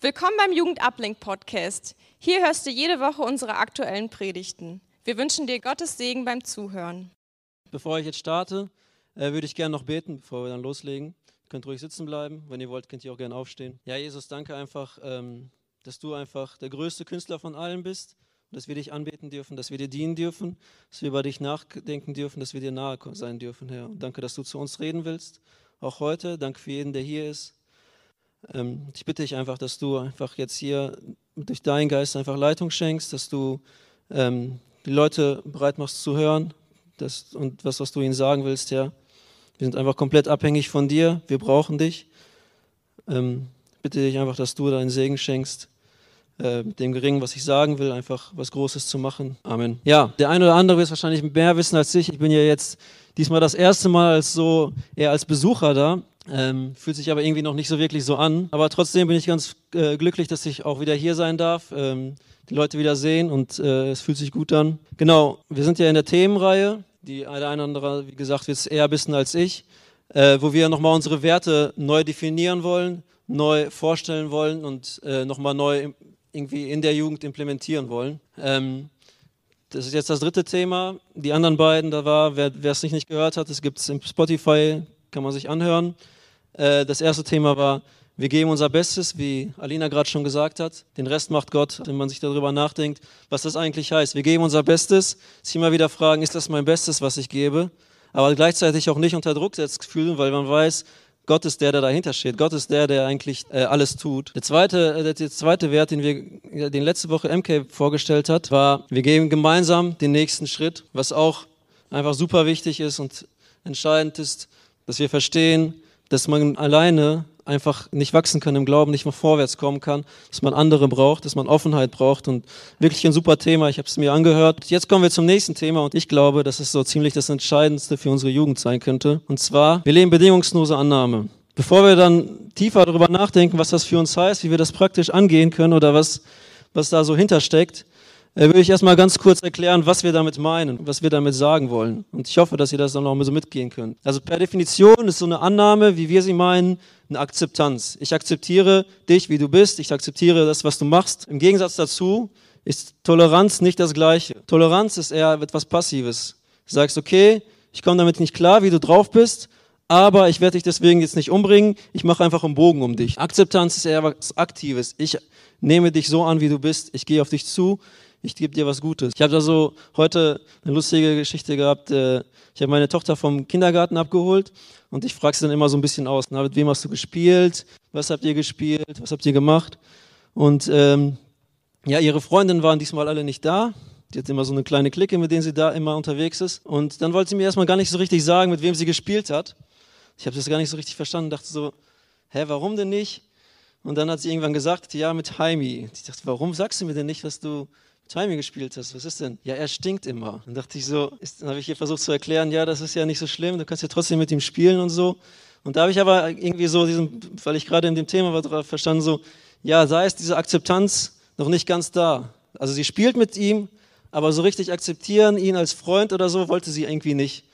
Willkommen beim Jugendablink Podcast. Hier hörst du jede Woche unsere aktuellen Predigten. Wir wünschen dir Gottes Segen beim Zuhören. Bevor ich jetzt starte, äh, würde ich gerne noch beten, bevor wir dann loslegen. Ihr könnt ruhig sitzen bleiben. Wenn ihr wollt, könnt ihr auch gerne aufstehen. Ja, Jesus, danke einfach, ähm, dass du einfach der größte Künstler von allen bist dass wir dich anbeten dürfen, dass wir dir dienen dürfen, dass wir über dich nachdenken dürfen, dass wir dir nahe sein dürfen, Herr. Und danke, dass du zu uns reden willst, auch heute. Danke für jeden, der hier ist. Ähm, ich bitte dich einfach, dass du einfach jetzt hier durch deinen Geist einfach Leitung schenkst, dass du ähm, die Leute bereit machst zu hören dass, und was, was du ihnen sagen willst, Herr. Wir sind einfach komplett abhängig von dir. Wir brauchen dich. Ähm, bitte dich einfach, dass du deinen Segen schenkst äh, mit dem Geringen, was ich sagen will, einfach was Großes zu machen. Amen. Ja, der eine oder andere wird wahrscheinlich mehr wissen als ich. Ich bin ja jetzt diesmal das erste Mal als so eher als Besucher da. Ähm, fühlt sich aber irgendwie noch nicht so wirklich so an. Aber trotzdem bin ich ganz äh, glücklich, dass ich auch wieder hier sein darf, ähm, die Leute wieder sehen und äh, es fühlt sich gut an. Genau, wir sind ja in der Themenreihe. Die eine oder andere, wie gesagt, es eher wissen als ich, äh, wo wir nochmal unsere Werte neu definieren wollen, neu vorstellen wollen und äh, nochmal neu irgendwie in der Jugend implementieren wollen. Ähm, das ist jetzt das dritte Thema. Die anderen beiden, da war, wer es nicht, nicht gehört hat, es gibt es im Spotify, kann man sich anhören. Äh, das erste Thema war, wir geben unser Bestes, wie Alina gerade schon gesagt hat. Den Rest macht Gott, wenn man sich darüber nachdenkt, was das eigentlich heißt. Wir geben unser Bestes, sich immer wieder fragen, ist das mein Bestes, was ich gebe? Aber gleichzeitig auch nicht unter Druck setzt fühlen, weil man weiß, Gott ist der, der dahinter steht. Gott ist der, der eigentlich äh, alles tut. Der zweite, äh, der zweite Wert, den wir, den letzte Woche MK vorgestellt hat, war, wir gehen gemeinsam den nächsten Schritt, was auch einfach super wichtig ist und entscheidend ist, dass wir verstehen, dass man alleine einfach nicht wachsen kann im Glauben, nicht mal vorwärts kommen kann, dass man andere braucht, dass man Offenheit braucht und wirklich ein super Thema. Ich habe es mir angehört. Jetzt kommen wir zum nächsten Thema und ich glaube, dass es so ziemlich das Entscheidendste für unsere Jugend sein könnte. Und zwar, wir leben bedingungslose Annahme. Bevor wir dann tiefer darüber nachdenken, was das für uns heißt, wie wir das praktisch angehen können oder was, was da so hintersteckt, will ich erstmal ganz kurz erklären, was wir damit meinen, was wir damit sagen wollen. Und ich hoffe, dass ihr das dann mal so mitgehen könnt. Also per Definition ist so eine Annahme, wie wir sie meinen, eine Akzeptanz. Ich akzeptiere dich, wie du bist. Ich akzeptiere das, was du machst. Im Gegensatz dazu ist Toleranz nicht das Gleiche. Toleranz ist eher etwas Passives. Du sagst, okay, ich komme damit nicht klar, wie du drauf bist, aber ich werde dich deswegen jetzt nicht umbringen. Ich mache einfach einen Bogen um dich. Akzeptanz ist eher was Aktives. Ich nehme dich so an, wie du bist. Ich gehe auf dich zu ich gebe dir was Gutes. Ich habe da so heute eine lustige Geschichte gehabt. Äh, ich habe meine Tochter vom Kindergarten abgeholt und ich frage sie dann immer so ein bisschen aus. Na, mit wem hast du gespielt? Was habt ihr gespielt? Was habt ihr gemacht? Und ähm, ja, ihre Freundinnen waren diesmal alle nicht da. Die hat immer so eine kleine Clique, mit denen sie da immer unterwegs ist. Und dann wollte sie mir erstmal gar nicht so richtig sagen, mit wem sie gespielt hat. Ich habe das gar nicht so richtig verstanden, dachte so, hä, warum denn nicht? Und dann hat sie irgendwann gesagt, ja, mit Heimi. Ich dachte, warum sagst du mir denn nicht, was du Timing gespielt hast, was ist denn? Ja, er stinkt immer. Dann dachte ich so, ist, dann habe ich hier versucht zu erklären, ja, das ist ja nicht so schlimm, du kannst ja trotzdem mit ihm spielen und so. Und da habe ich aber irgendwie so diesen, weil ich gerade in dem Thema war, verstanden, so, ja, sei es diese Akzeptanz noch nicht ganz da. Also sie spielt mit ihm, aber so richtig akzeptieren, ihn als Freund oder so, wollte sie irgendwie nicht.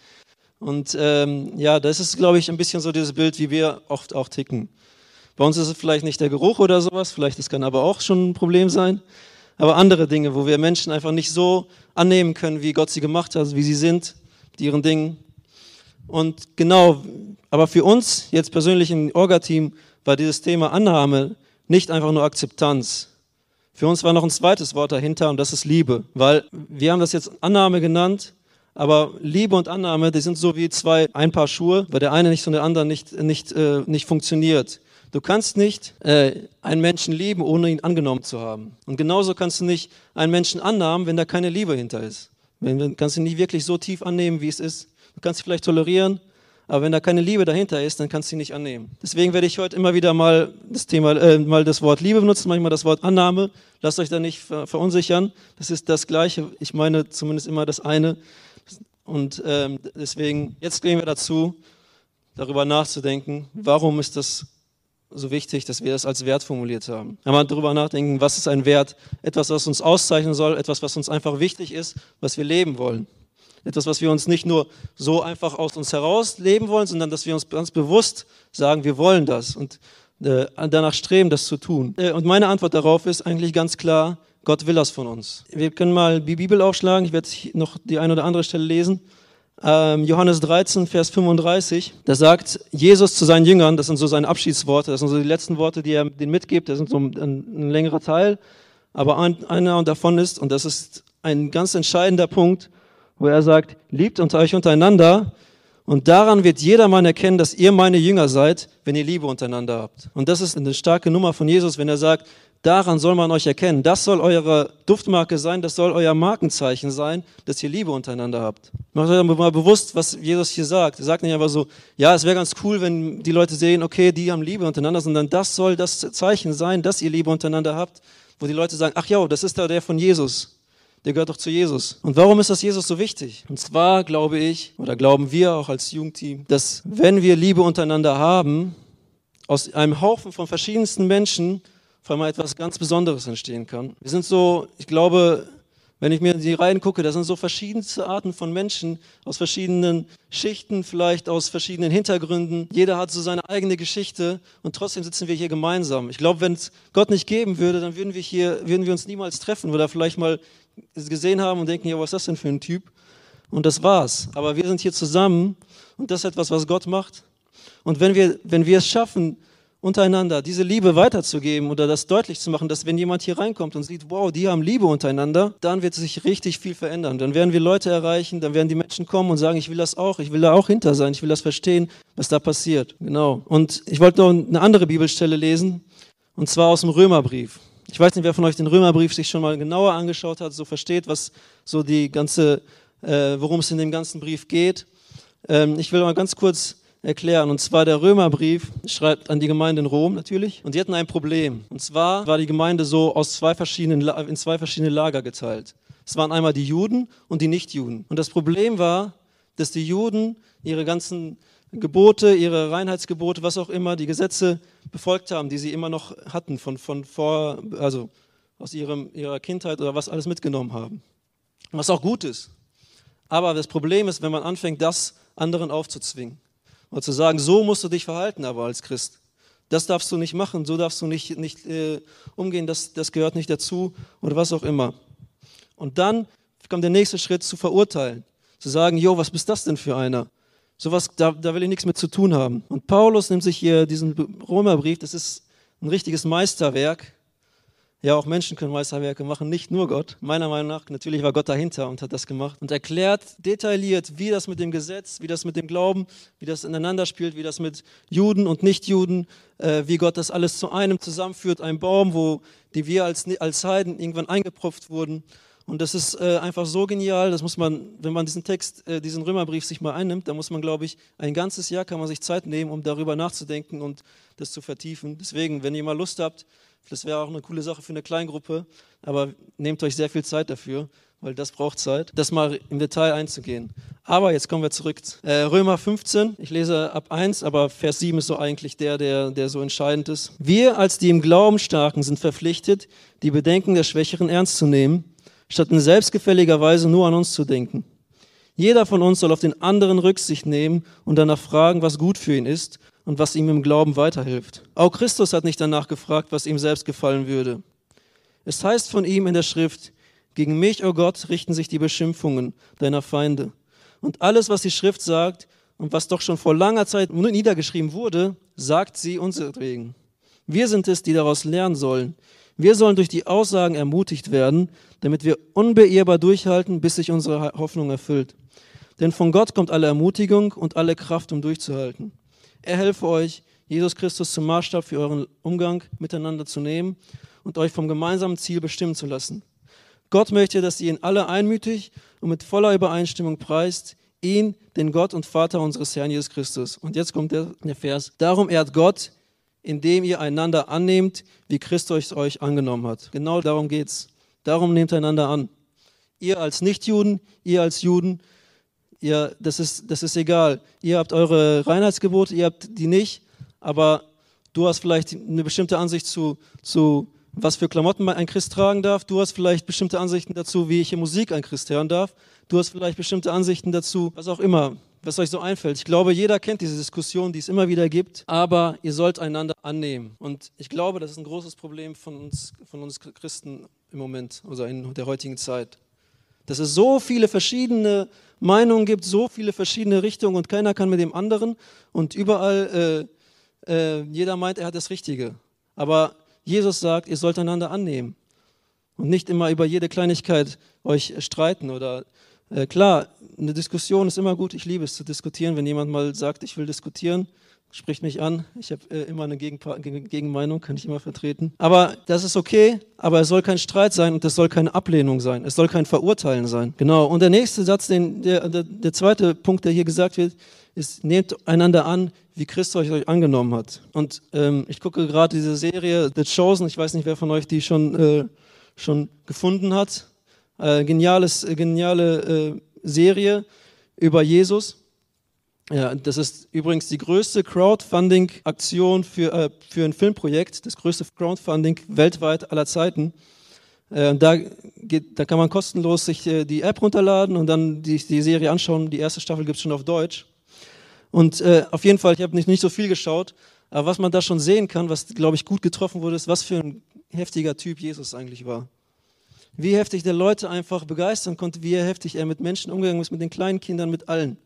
Und ähm, ja, das ist, glaube ich, ein bisschen so dieses Bild, wie wir oft auch ticken. Bei uns ist es vielleicht nicht der Geruch oder sowas, vielleicht das kann aber auch schon ein Problem sein aber andere Dinge, wo wir Menschen einfach nicht so annehmen können, wie Gott sie gemacht hat, wie sie sind, mit ihren Dingen. Und genau, aber für uns jetzt persönlich im Orga-Team war dieses Thema Annahme nicht einfach nur Akzeptanz. Für uns war noch ein zweites Wort dahinter und das ist Liebe, weil wir haben das jetzt Annahme genannt, aber Liebe und Annahme, die sind so wie zwei, ein Paar Schuhe, weil der eine nicht so der andere nicht, nicht, äh, nicht funktioniert. Du kannst nicht äh, einen Menschen lieben, ohne ihn angenommen zu haben. Und genauso kannst du nicht einen Menschen annehmen, wenn da keine Liebe hinter ist. Wenn, wenn, kannst du ihn nicht wirklich so tief annehmen, wie es ist. Du kannst ihn vielleicht tolerieren, aber wenn da keine Liebe dahinter ist, dann kannst du ihn nicht annehmen. Deswegen werde ich heute immer wieder mal das Thema, äh, mal das Wort Liebe benutzen, manchmal das Wort Annahme. Lasst euch da nicht ver verunsichern. Das ist das Gleiche. Ich meine zumindest immer das eine. Und ähm, deswegen, jetzt gehen wir dazu, darüber nachzudenken, warum ist das so wichtig, dass wir das als Wert formuliert haben. Wir darüber nachdenken, was ist ein Wert? Etwas, was uns auszeichnen soll, etwas, was uns einfach wichtig ist, was wir leben wollen. Etwas, was wir uns nicht nur so einfach aus uns heraus leben wollen, sondern dass wir uns ganz bewusst sagen, wir wollen das. Und äh, danach streben, das zu tun. Äh, und meine Antwort darauf ist eigentlich ganz klar, Gott will das von uns. Wir können mal die Bibel aufschlagen, ich werde noch die eine oder andere Stelle lesen. Ähm, Johannes 13, Vers 35, da sagt Jesus zu seinen Jüngern, das sind so seine Abschiedsworte, das sind so die letzten Worte, die er denen mitgibt, das sind so ein, ein längerer Teil, aber ein, einer davon ist, und das ist ein ganz entscheidender Punkt, wo er sagt, liebt unter euch untereinander, und daran wird jedermann erkennen, dass ihr meine Jünger seid, wenn ihr Liebe untereinander habt. Und das ist eine starke Nummer von Jesus, wenn er sagt, daran soll man euch erkennen. Das soll eure Duftmarke sein, das soll euer Markenzeichen sein, dass ihr Liebe untereinander habt. Macht euch mal bewusst, was Jesus hier sagt. Er sagt nicht einfach so, ja, es wäre ganz cool, wenn die Leute sehen, okay, die haben Liebe untereinander, sondern das soll das Zeichen sein, dass ihr Liebe untereinander habt, wo die Leute sagen, ach ja, das ist da der von Jesus der gehört doch zu Jesus. Und warum ist das Jesus so wichtig? Und zwar glaube ich, oder glauben wir auch als Jugendteam, dass wenn wir Liebe untereinander haben, aus einem Haufen von verschiedensten Menschen vor allem etwas ganz Besonderes entstehen kann. Wir sind so, ich glaube, wenn ich mir in die Reihen gucke, da sind so verschiedenste Arten von Menschen aus verschiedenen Schichten, vielleicht aus verschiedenen Hintergründen. Jeder hat so seine eigene Geschichte und trotzdem sitzen wir hier gemeinsam. Ich glaube, wenn es Gott nicht geben würde, dann würden wir hier, würden wir uns niemals treffen oder vielleicht mal gesehen haben und denken, ja, was ist das denn für ein Typ? Und das war's. Aber wir sind hier zusammen und das ist etwas, was Gott macht. Und wenn wir, wenn wir es schaffen, untereinander diese Liebe weiterzugeben oder das deutlich zu machen, dass wenn jemand hier reinkommt und sieht, wow, die haben Liebe untereinander, dann wird sich richtig viel verändern. Dann werden wir Leute erreichen, dann werden die Menschen kommen und sagen, ich will das auch, ich will da auch hinter sein, ich will das verstehen, was da passiert. Genau. Und ich wollte noch eine andere Bibelstelle lesen, und zwar aus dem Römerbrief. Ich weiß nicht, wer von euch den Römerbrief sich schon mal genauer angeschaut hat, so versteht, was so die ganze, äh, worum es in dem ganzen Brief geht. Ähm, ich will mal ganz kurz erklären. Und zwar der Römerbrief schreibt an die Gemeinde in Rom natürlich. Und die hatten ein Problem. Und zwar war die Gemeinde so aus zwei verschiedenen, in zwei verschiedene Lager geteilt. Es waren einmal die Juden und die Nichtjuden. Und das Problem war, dass die Juden ihre ganzen Gebote, ihre Reinheitsgebote, was auch immer, die Gesetze befolgt haben, die sie immer noch hatten von, von vor, also aus ihrem, ihrer Kindheit oder was alles mitgenommen haben. Was auch gut ist. Aber das Problem ist, wenn man anfängt, das anderen aufzuzwingen. Und zu sagen, so musst du dich verhalten aber als Christ. Das darfst du nicht machen, so darfst du nicht, nicht äh, umgehen, das, das gehört nicht dazu oder was auch immer. Und dann kommt der nächste Schritt zu verurteilen. Zu sagen, jo, was bist das denn für einer? Sowas, da, da will ich nichts mit zu tun haben. Und Paulus nimmt sich hier diesen Römerbrief, das ist ein richtiges Meisterwerk. Ja, auch Menschen können Meisterwerke machen, nicht nur Gott. Meiner Meinung nach, natürlich war Gott dahinter und hat das gemacht und erklärt detailliert, wie das mit dem Gesetz, wie das mit dem Glauben, wie das ineinander spielt, wie das mit Juden und Nichtjuden, äh, wie Gott das alles zu einem zusammenführt, ein Baum, wo die wir als, als Heiden irgendwann eingepropft wurden und das ist äh, einfach so genial, das muss man, wenn man diesen Text, äh, diesen Römerbrief sich mal einnimmt, dann muss man, glaube ich, ein ganzes Jahr kann man sich Zeit nehmen, um darüber nachzudenken und das zu vertiefen. Deswegen, wenn ihr mal Lust habt, das wäre auch eine coole Sache für eine Kleingruppe, aber nehmt euch sehr viel Zeit dafür, weil das braucht Zeit, das mal im Detail einzugehen. Aber jetzt kommen wir zurück. Äh, Römer 15, ich lese ab 1, aber Vers 7 ist so eigentlich der, der, der so entscheidend ist. Wir als die im Glauben Starken sind verpflichtet, die Bedenken der Schwächeren ernst zu nehmen statt in selbstgefälliger Weise nur an uns zu denken. Jeder von uns soll auf den anderen Rücksicht nehmen und danach fragen, was gut für ihn ist und was ihm im Glauben weiterhilft. Auch Christus hat nicht danach gefragt, was ihm selbst gefallen würde. Es heißt von ihm in der Schrift, gegen mich, o oh Gott, richten sich die Beschimpfungen deiner Feinde. Und alles, was die Schrift sagt und was doch schon vor langer Zeit niedergeschrieben wurde, sagt sie unseretwegen. Wir sind es, die daraus lernen sollen. Wir sollen durch die Aussagen ermutigt werden, damit wir unbeirrbar durchhalten, bis sich unsere Hoffnung erfüllt. Denn von Gott kommt alle Ermutigung und alle Kraft, um durchzuhalten. Er helfe euch, Jesus Christus zum Maßstab für euren Umgang miteinander zu nehmen und euch vom gemeinsamen Ziel bestimmen zu lassen. Gott möchte, dass ihr ihn alle einmütig und mit voller Übereinstimmung preist, ihn, den Gott und Vater unseres Herrn Jesus Christus. Und jetzt kommt der, Vers. Darum ehrt Gott, indem ihr einander annehmt, wie Christus euch angenommen hat. Genau darum geht es. Darum nehmt einander an. Ihr als Nichtjuden, ihr als Juden, ihr, das, ist, das ist egal. Ihr habt eure Reinheitsgebote, ihr habt die nicht, aber du hast vielleicht eine bestimmte Ansicht zu, zu was für Klamotten ein Christ tragen darf. Du hast vielleicht bestimmte Ansichten dazu, wie ich in Musik ein Christ hören darf. Du hast vielleicht bestimmte Ansichten dazu, was auch immer, was euch so einfällt. Ich glaube, jeder kennt diese Diskussion, die es immer wieder gibt, aber ihr sollt einander annehmen. Und ich glaube, das ist ein großes Problem von uns, von uns Christen im Moment, also in der heutigen Zeit. Dass es so viele verschiedene Meinungen gibt, so viele verschiedene Richtungen und keiner kann mit dem anderen und überall, äh, äh, jeder meint, er hat das Richtige. Aber Jesus sagt, ihr sollt einander annehmen und nicht immer über jede Kleinigkeit euch streiten oder äh, klar, eine Diskussion ist immer gut. Ich liebe es zu diskutieren. Wenn jemand mal sagt, ich will diskutieren, spricht mich an. Ich habe äh, immer eine Gegenpa Gegenmeinung, kann ich immer vertreten. Aber das ist okay, aber es soll kein Streit sein und es soll keine Ablehnung sein. Es soll kein Verurteilen sein. Genau. Und der nächste Satz, den, der, der, der zweite Punkt, der hier gesagt wird, ist, nehmt einander an, wie Christus euch angenommen hat. Und ähm, ich gucke gerade diese Serie The Chosen. Ich weiß nicht, wer von euch die schon, äh, schon gefunden hat. Äh, geniales, äh, geniale äh, Serie über Jesus. Ja, das ist übrigens die größte Crowdfunding-Aktion für, äh, für ein Filmprojekt, das größte Crowdfunding weltweit aller Zeiten. Äh, da, geht, da kann man kostenlos sich äh, die App runterladen und dann die, die Serie anschauen. Die erste Staffel gibt es schon auf Deutsch. Und äh, auf jeden Fall, ich habe nicht, nicht so viel geschaut, aber was man da schon sehen kann, was, glaube ich, gut getroffen wurde, ist, was für ein heftiger Typ Jesus eigentlich war wie heftig der Leute einfach begeistern konnte, wie heftig er mit Menschen umgegangen ist, mit den kleinen Kindern, mit allen.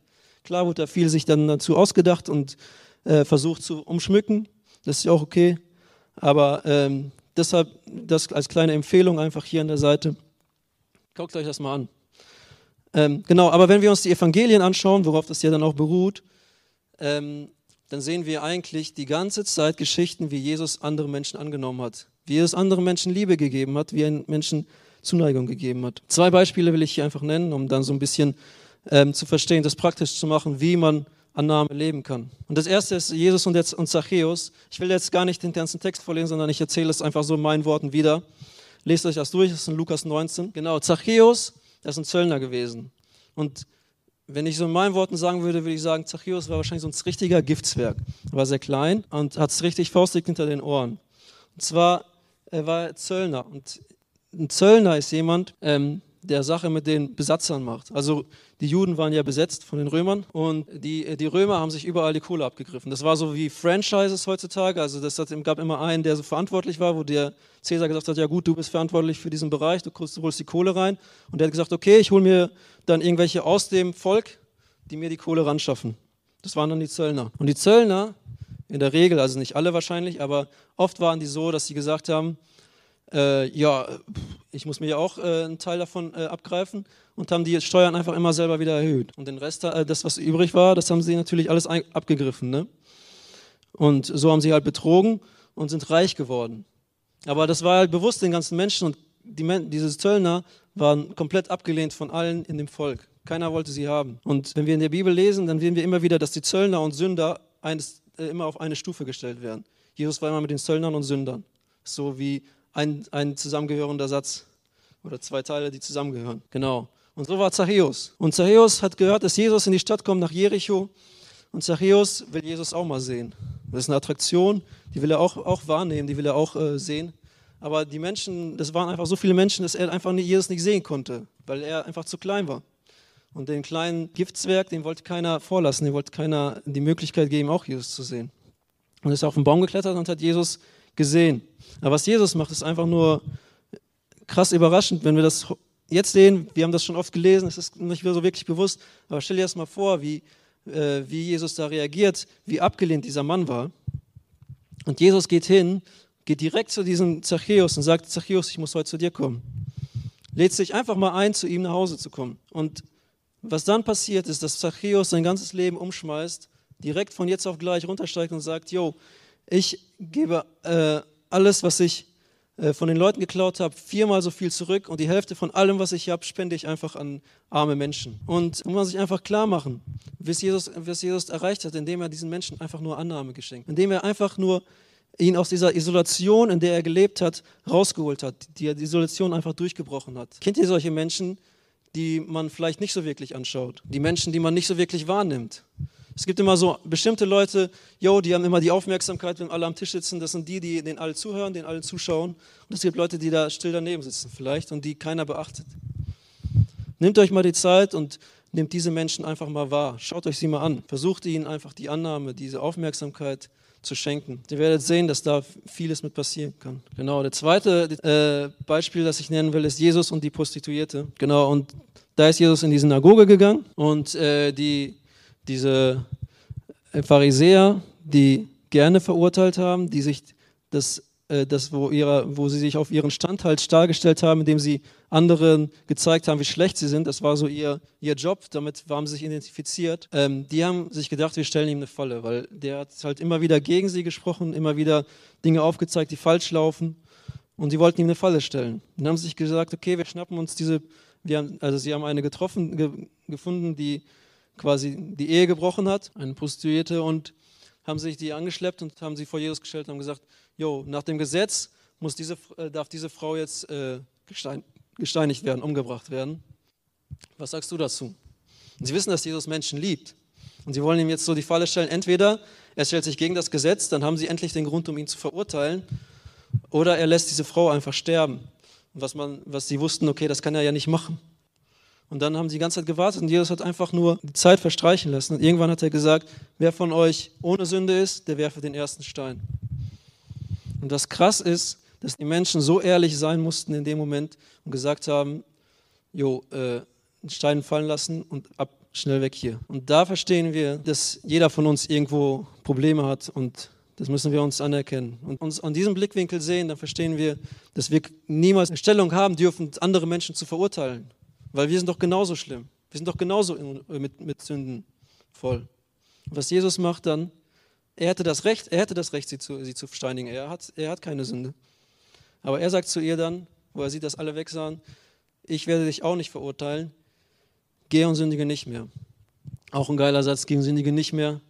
Klar wurde da viel sich dann dazu ausgedacht und äh, versucht zu umschmücken, das ist ja auch okay, aber ähm, deshalb das als kleine Empfehlung einfach hier an der Seite. Guckt euch das mal an. Ähm, genau, aber wenn wir uns die Evangelien anschauen, worauf das ja dann auch beruht, ähm, dann sehen wir eigentlich die ganze Zeit Geschichten, wie Jesus andere Menschen angenommen hat, wie Jesus anderen Menschen Liebe gegeben hat, wie er Menschen Zuneigung gegeben hat. Zwei Beispiele will ich hier einfach nennen, um dann so ein bisschen ähm, zu verstehen, das praktisch zu machen, wie man Annahme leben kann. Und das erste ist Jesus und, jetzt, und Zachäus. Ich will jetzt gar nicht den ganzen Text vorlesen, sondern ich erzähle es einfach so in meinen Worten wieder. Lest euch das durch, das ist in Lukas 19. Genau, Zachäus, das ist ein Zöllner gewesen. Und wenn ich so in meinen Worten sagen würde, würde ich sagen, Zachäus war wahrscheinlich so ein richtiger Giftswerk. Er war sehr klein und hat es richtig faustig hinter den Ohren. Und zwar, er war Zöllner. Und ein Zöllner ist jemand, ähm, der Sache mit den Besatzern macht. Also die Juden waren ja besetzt von den Römern und die, die Römer haben sich überall die Kohle abgegriffen. Das war so wie Franchises heutzutage. Also das gab immer einen, der so verantwortlich war, wo der Cäsar gesagt hat, ja gut, du bist verantwortlich für diesen Bereich, du holst die Kohle rein. Und der hat gesagt, okay, ich hole mir dann irgendwelche aus dem Volk, die mir die Kohle ran schaffen. Das waren dann die Zöllner. Und die Zöllner, in der Regel, also nicht alle wahrscheinlich, aber oft waren die so, dass sie gesagt haben, äh, ja, ich muss mir ja auch äh, einen Teil davon äh, abgreifen und haben die Steuern einfach immer selber wieder erhöht. Und den Rest, äh, das, was übrig war, das haben sie natürlich alles abgegriffen. Ne? Und so haben sie halt betrogen und sind reich geworden. Aber das war halt bewusst den ganzen Menschen und die, diese Zöllner waren komplett abgelehnt von allen in dem Volk. Keiner wollte sie haben. Und wenn wir in der Bibel lesen, dann sehen wir immer wieder, dass die Zöllner und Sünder eines, äh, immer auf eine Stufe gestellt werden. Jesus war immer mit den Zöllnern und Sündern. So wie ein, ein zusammengehörender Satz oder zwei Teile, die zusammengehören. Genau. Und so war Zachäus. Und Zachäus hat gehört, dass Jesus in die Stadt kommt nach Jericho. Und Zachäus will Jesus auch mal sehen. Das ist eine Attraktion, die will er auch, auch wahrnehmen, die will er auch äh, sehen. Aber die Menschen, das waren einfach so viele Menschen, dass er einfach Jesus nicht sehen konnte, weil er einfach zu klein war. Und den kleinen Giftswerk, den wollte keiner vorlassen, den wollte keiner die Möglichkeit geben, auch Jesus zu sehen. Und ist auf den Baum geklettert und hat Jesus gesehen. Aber was Jesus macht, ist einfach nur krass überraschend, wenn wir das jetzt sehen. Wir haben das schon oft gelesen, es ist nicht so wirklich bewusst. Aber stell dir erst mal vor, wie, äh, wie Jesus da reagiert, wie abgelehnt dieser Mann war. Und Jesus geht hin, geht direkt zu diesem Zachäus und sagt: Zachäus, ich muss heute zu dir kommen. Lädt sich einfach mal ein, zu ihm nach Hause zu kommen. Und was dann passiert, ist, dass Zachäus sein ganzes Leben umschmeißt, direkt von jetzt auf gleich runtersteigt und sagt: Jo, ich gebe äh, alles, was ich äh, von den Leuten geklaut habe, viermal so viel zurück und die Hälfte von allem, was ich habe, spende ich einfach an arme Menschen. Und muss man sich einfach klar machen, was Jesus, was Jesus erreicht hat, indem er diesen Menschen einfach nur Annahme geschenkt, indem er einfach nur ihn aus dieser Isolation, in der er gelebt hat, rausgeholt hat, die die Isolation einfach durchgebrochen hat. Kennt ihr solche Menschen, die man vielleicht nicht so wirklich anschaut? Die Menschen, die man nicht so wirklich wahrnimmt? Es gibt immer so bestimmte Leute, yo, die haben immer die Aufmerksamkeit, wenn alle am Tisch sitzen. Das sind die, die denen alle zuhören, denen alle zuschauen. Und es gibt Leute, die da still daneben sitzen vielleicht und die keiner beachtet. Nehmt euch mal die Zeit und nehmt diese Menschen einfach mal wahr. Schaut euch sie mal an. Versucht ihnen einfach die Annahme, diese Aufmerksamkeit zu schenken. Ihr werdet sehen, dass da vieles mit passieren kann. Genau, der zweite äh, Beispiel, das ich nennen will, ist Jesus und die Prostituierte. Genau, und da ist Jesus in die Synagoge gegangen und äh, die, diese Pharisäer, die gerne verurteilt haben, die sich das äh, das, wo, ihrer, wo sie sich auf ihren Stand halt dargestellt haben, indem sie anderen gezeigt haben, wie schlecht sie sind. Das war so ihr, ihr Job, damit haben sie sich identifiziert. Ähm, die haben sich gedacht, wir stellen ihm eine Falle, weil der hat halt immer wieder gegen sie gesprochen, immer wieder Dinge aufgezeigt, die falsch laufen. Und sie wollten ihm eine Falle stellen. Dann haben sie sich gesagt, okay, wir schnappen uns diese, wir haben, also sie haben eine getroffen, ge, gefunden, die quasi die Ehe gebrochen hat, eine Prostituierte, und haben sich die angeschleppt und haben sie vor Jesus gestellt und haben gesagt, jo, nach dem Gesetz muss diese, äh, darf diese Frau jetzt äh, gestein, gesteinigt werden, umgebracht werden. Was sagst du dazu? Und sie wissen, dass Jesus Menschen liebt. Und sie wollen ihm jetzt so die Falle stellen, entweder er stellt sich gegen das Gesetz, dann haben sie endlich den Grund, um ihn zu verurteilen, oder er lässt diese Frau einfach sterben. Was, man, was sie wussten, okay, das kann er ja nicht machen. Und dann haben sie die ganze Zeit gewartet und Jesus hat einfach nur die Zeit verstreichen lassen. Und irgendwann hat er gesagt, wer von euch ohne Sünde ist, der werfe den ersten Stein. Und was krass ist, dass die Menschen so ehrlich sein mussten in dem Moment und gesagt haben, jo, äh, Stein fallen lassen und ab, schnell weg hier. Und da verstehen wir, dass jeder von uns irgendwo Probleme hat und das müssen wir uns anerkennen. Und uns an diesem Blickwinkel sehen, dann verstehen wir, dass wir niemals eine Stellung haben dürfen, andere Menschen zu verurteilen. Weil wir sind doch genauso schlimm. Wir sind doch genauso mit, mit Sünden voll. Was Jesus macht dann, er hätte das Recht, er hätte das Recht, sie zu, sie zu steinigen. Er hat, er hat keine Sünde. Aber er sagt zu ihr dann, wo er sieht, dass alle weg sahen, ich werde dich auch nicht verurteilen, geh und sündige nicht mehr. Auch ein geiler Satz, geh und sündige nicht mehr.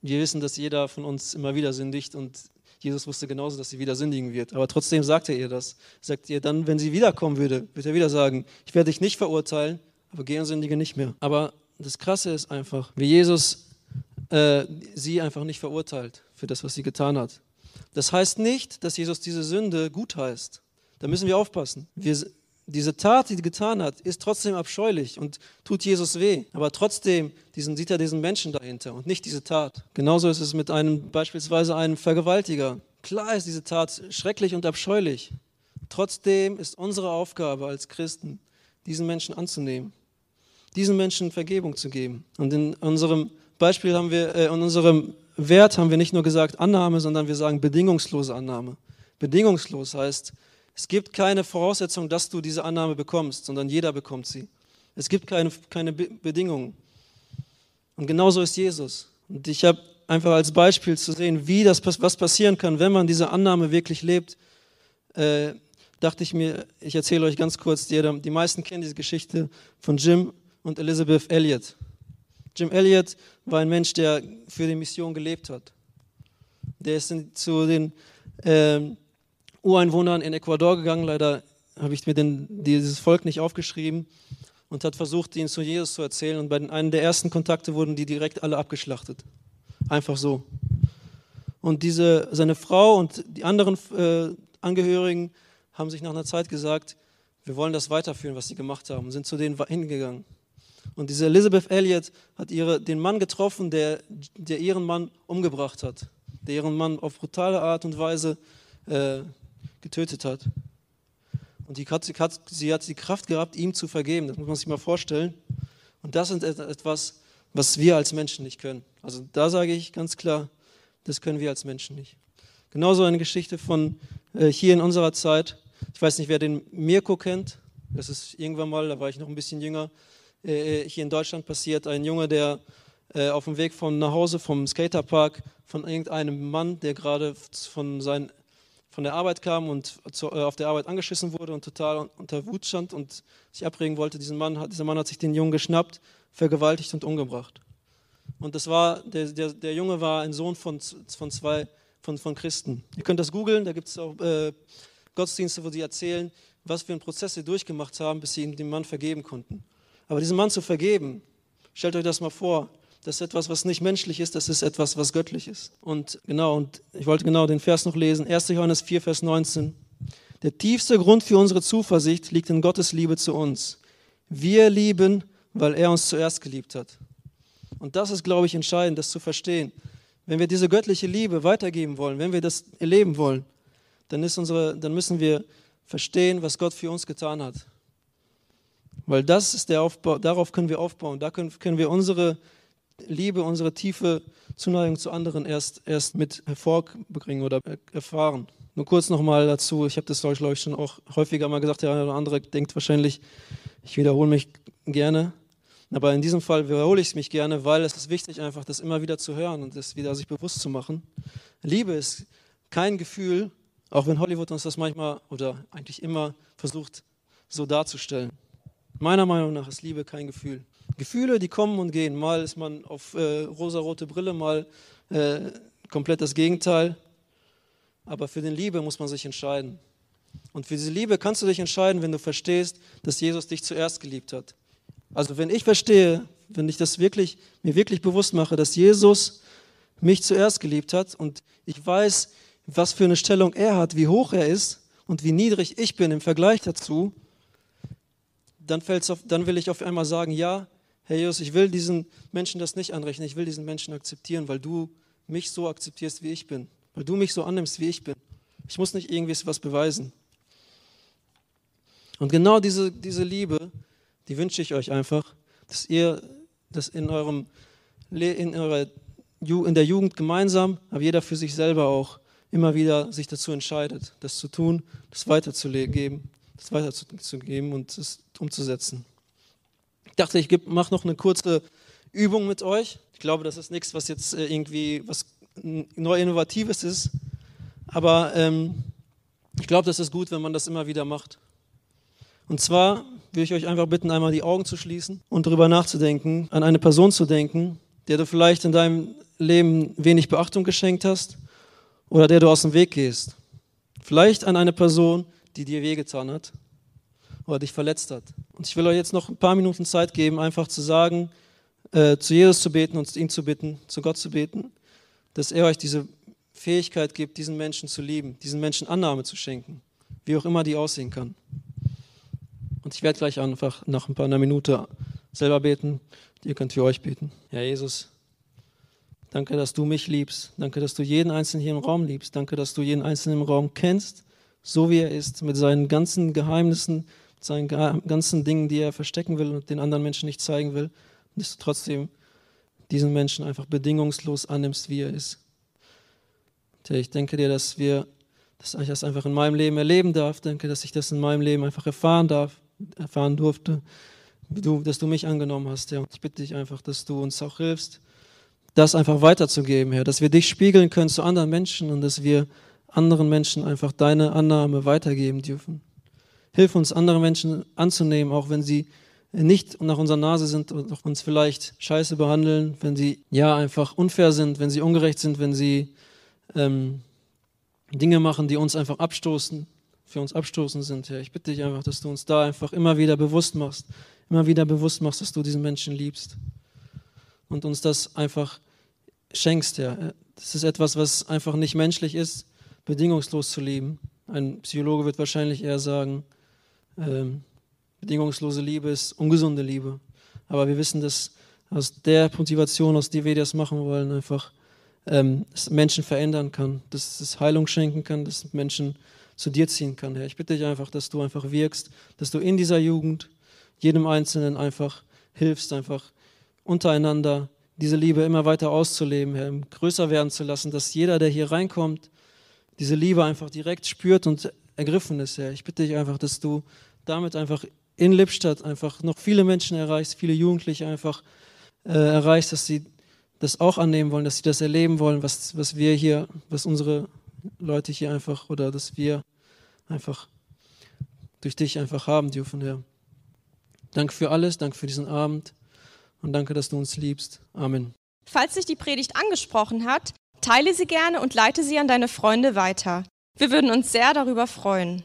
Wir wissen, dass jeder von uns immer wieder sündigt und Jesus wusste genauso, dass sie wieder sündigen wird. Aber trotzdem sagt er ihr das. Sagt ihr dann, wenn sie wiederkommen würde, wird er wieder sagen, ich werde dich nicht verurteilen, aber geh und sündige nicht mehr. Aber das Krasse ist einfach, wie Jesus äh, sie einfach nicht verurteilt für das, was sie getan hat. Das heißt nicht, dass Jesus diese Sünde gut heißt. Da müssen wir aufpassen. Wir, diese Tat, die sie getan hat, ist trotzdem abscheulich und tut Jesus weh. Aber trotzdem diesen, sieht er diesen Menschen dahinter und nicht diese Tat. Genauso ist es mit einem beispielsweise einem Vergewaltiger. Klar ist diese Tat schrecklich und abscheulich. Trotzdem ist unsere Aufgabe als Christen, diesen Menschen anzunehmen, diesen Menschen Vergebung zu geben. Und in unserem Beispiel haben wir, äh, in unserem Wert haben wir nicht nur gesagt Annahme, sondern wir sagen bedingungslose Annahme. Bedingungslos heißt, es gibt keine Voraussetzung, dass du diese Annahme bekommst, sondern jeder bekommt sie. Es gibt keine, keine Be Bedingungen. Und genauso ist Jesus. Und ich habe einfach als Beispiel zu sehen, wie das was passieren kann, wenn man diese Annahme wirklich lebt, äh, dachte ich mir, ich erzähle euch ganz kurz, die, die meisten kennen diese Geschichte von Jim und Elizabeth Elliot. Jim Elliot war ein Mensch, der für die Mission gelebt hat. Der ist zu den ähm, Ureinwohnern in Ecuador gegangen. Leider habe ich mir den, dieses Volk nicht aufgeschrieben und hat versucht, ihnen zu Jesus zu erzählen. Und bei einem der ersten Kontakte wurden die direkt alle abgeschlachtet. Einfach so. Und diese, seine Frau und die anderen äh, Angehörigen haben sich nach einer Zeit gesagt, wir wollen das weiterführen, was sie gemacht haben, und sind zu denen hingegangen. Und diese Elizabeth Elliot hat ihre, den Mann getroffen, der, der ihren Mann umgebracht hat, der ihren Mann auf brutale Art und Weise äh, getötet hat. Und die hat, hat, sie hat die Kraft gehabt, ihm zu vergeben. Das muss man sich mal vorstellen. Und das ist etwas, was wir als Menschen nicht können. Also da sage ich ganz klar, das können wir als Menschen nicht. Genauso eine Geschichte von äh, hier in unserer Zeit. Ich weiß nicht, wer den Mirko kennt. Das ist irgendwann mal, da war ich noch ein bisschen jünger, äh, hier in Deutschland passiert. Ein Junge, der äh, auf dem Weg von nach Hause vom Skaterpark von irgendeinem Mann, der gerade von, sein, von der Arbeit kam und zu, äh, auf der Arbeit angeschissen wurde und total unter Wut stand und sich abregen wollte. Diesen Mann hat, dieser Mann hat sich den Jungen geschnappt, vergewaltigt und umgebracht. Und das war, der, der, der Junge war ein Sohn von, von zwei von, von Christen. Ihr könnt das googeln, da gibt es auch äh, Gottesdienste, wo sie erzählen, was für einen Prozess sie durchgemacht haben, bis sie ihm den Mann vergeben konnten. Aber diesem Mann zu vergeben, stellt euch das mal vor, das ist etwas, was nicht menschlich ist, das ist etwas, was göttlich ist. Und genau, und ich wollte genau den Vers noch lesen, 1. Johannes 4, Vers 19. Der tiefste Grund für unsere Zuversicht liegt in Gottes Liebe zu uns. Wir lieben, weil er uns zuerst geliebt hat. Und das ist, glaube ich, entscheidend, das zu verstehen. Wenn wir diese göttliche Liebe weitergeben wollen, wenn wir das erleben wollen, dann, ist unsere, dann müssen wir verstehen, was Gott für uns getan hat. Weil das ist der Aufbau, darauf können wir aufbauen, da können, können wir unsere Liebe, unsere tiefe Zuneigung zu anderen erst, erst mit hervorbringen oder erfahren. Nur kurz nochmal dazu, ich habe das glaube ich schon auch häufiger mal gesagt, der eine oder andere denkt wahrscheinlich, ich wiederhole mich gerne, aber in diesem Fall wiederhole ich es mich gerne, weil es ist wichtig einfach, das immer wieder zu hören und das wieder sich bewusst zu machen. Liebe ist kein Gefühl, auch wenn Hollywood uns das manchmal oder eigentlich immer versucht so darzustellen. Meiner Meinung nach ist Liebe kein Gefühl. Gefühle, die kommen und gehen. Mal ist man auf äh, rosarote Brille, mal äh, komplett das Gegenteil. Aber für den Liebe muss man sich entscheiden. Und für diese Liebe kannst du dich entscheiden, wenn du verstehst, dass Jesus dich zuerst geliebt hat. Also wenn ich verstehe, wenn ich das wirklich, mir wirklich bewusst mache, dass Jesus mich zuerst geliebt hat und ich weiß, was für eine Stellung er hat, wie hoch er ist und wie niedrig ich bin im Vergleich dazu, dann, auf, dann will ich auf einmal sagen, ja, Herr Jesus, ich will diesen Menschen das nicht anrechnen, ich will diesen Menschen akzeptieren, weil du mich so akzeptierst, wie ich bin, weil du mich so annimmst, wie ich bin. Ich muss nicht irgendwie was beweisen. Und genau diese, diese Liebe, die wünsche ich euch einfach, dass ihr das in eurem in, eurer, in der Jugend gemeinsam, aber jeder für sich selber auch immer wieder sich dazu entscheidet, das zu tun, das weiterzugeben, das weiterzugeben und es umzusetzen. Ich dachte, ich mache noch eine kurze Übung mit euch. Ich glaube, das ist nichts, was jetzt äh, irgendwie was neu Innovatives ist, aber ähm, ich glaube, das ist gut, wenn man das immer wieder macht. Und zwar würde ich euch einfach bitten, einmal die Augen zu schließen und darüber nachzudenken, an eine Person zu denken, der du vielleicht in deinem Leben wenig Beachtung geschenkt hast oder der du aus dem Weg gehst. Vielleicht an eine Person, die dir wehgetan hat oder dich verletzt hat. Und ich will euch jetzt noch ein paar Minuten Zeit geben, einfach zu sagen, äh, zu Jesus zu beten und ihn zu bitten, zu Gott zu beten, dass er euch diese Fähigkeit gibt, diesen Menschen zu lieben, diesen Menschen Annahme zu schenken, wie auch immer die aussehen kann. Und ich werde gleich einfach nach ein paar einer Minute selber beten. Ihr könnt für euch beten. Herr Jesus, danke, dass du mich liebst. Danke, dass du jeden Einzelnen hier im Raum liebst. Danke, dass du jeden Einzelnen im Raum kennst, so wie er ist, mit seinen ganzen Geheimnissen, seinen ganzen Dingen, die er verstecken will und den anderen Menschen nicht zeigen will. Und dass du trotzdem diesen Menschen einfach bedingungslos annimmst, wie er ist. Und ich denke dir, dass wir, dass ich das einfach in meinem Leben erleben darf. Danke, dass ich das in meinem Leben einfach erfahren darf erfahren durfte, du, dass du mich angenommen hast, Herr. Und ich bitte dich einfach, dass du uns auch hilfst, das einfach weiterzugeben, Herr, dass wir dich spiegeln können zu anderen Menschen und dass wir anderen Menschen einfach deine Annahme weitergeben dürfen. Hilf uns, andere Menschen anzunehmen, auch wenn sie nicht nach unserer Nase sind und uns vielleicht scheiße behandeln, wenn sie ja einfach unfair sind, wenn sie ungerecht sind, wenn sie ähm, Dinge machen, die uns einfach abstoßen für uns abstoßend sind, Herr. Ich bitte dich einfach, dass du uns da einfach immer wieder bewusst machst, immer wieder bewusst machst, dass du diesen Menschen liebst und uns das einfach schenkst, Herr. Das ist etwas, was einfach nicht menschlich ist, bedingungslos zu lieben. Ein Psychologe wird wahrscheinlich eher sagen, ähm, bedingungslose Liebe ist ungesunde Liebe. Aber wir wissen, dass aus der Motivation, aus der wir das machen wollen, einfach ähm, Menschen verändern kann, dass es Heilung schenken kann, dass Menschen zu dir ziehen kann, Herr. Ich bitte dich einfach, dass du einfach wirkst, dass du in dieser Jugend jedem Einzelnen einfach hilfst, einfach untereinander diese Liebe immer weiter auszuleben, Herr, größer werden zu lassen, dass jeder, der hier reinkommt, diese Liebe einfach direkt spürt und ergriffen ist, Herr. Ich bitte dich einfach, dass du damit einfach in Lippstadt einfach noch viele Menschen erreichst, viele Jugendliche einfach äh, erreichst, dass sie das auch annehmen wollen, dass sie das erleben wollen, was, was wir hier, was unsere Leute hier einfach oder dass wir einfach durch dich einfach haben dürfen, Herr. Danke für alles, danke für diesen Abend und danke, dass du uns liebst. Amen. Falls dich die Predigt angesprochen hat, teile sie gerne und leite sie an deine Freunde weiter. Wir würden uns sehr darüber freuen.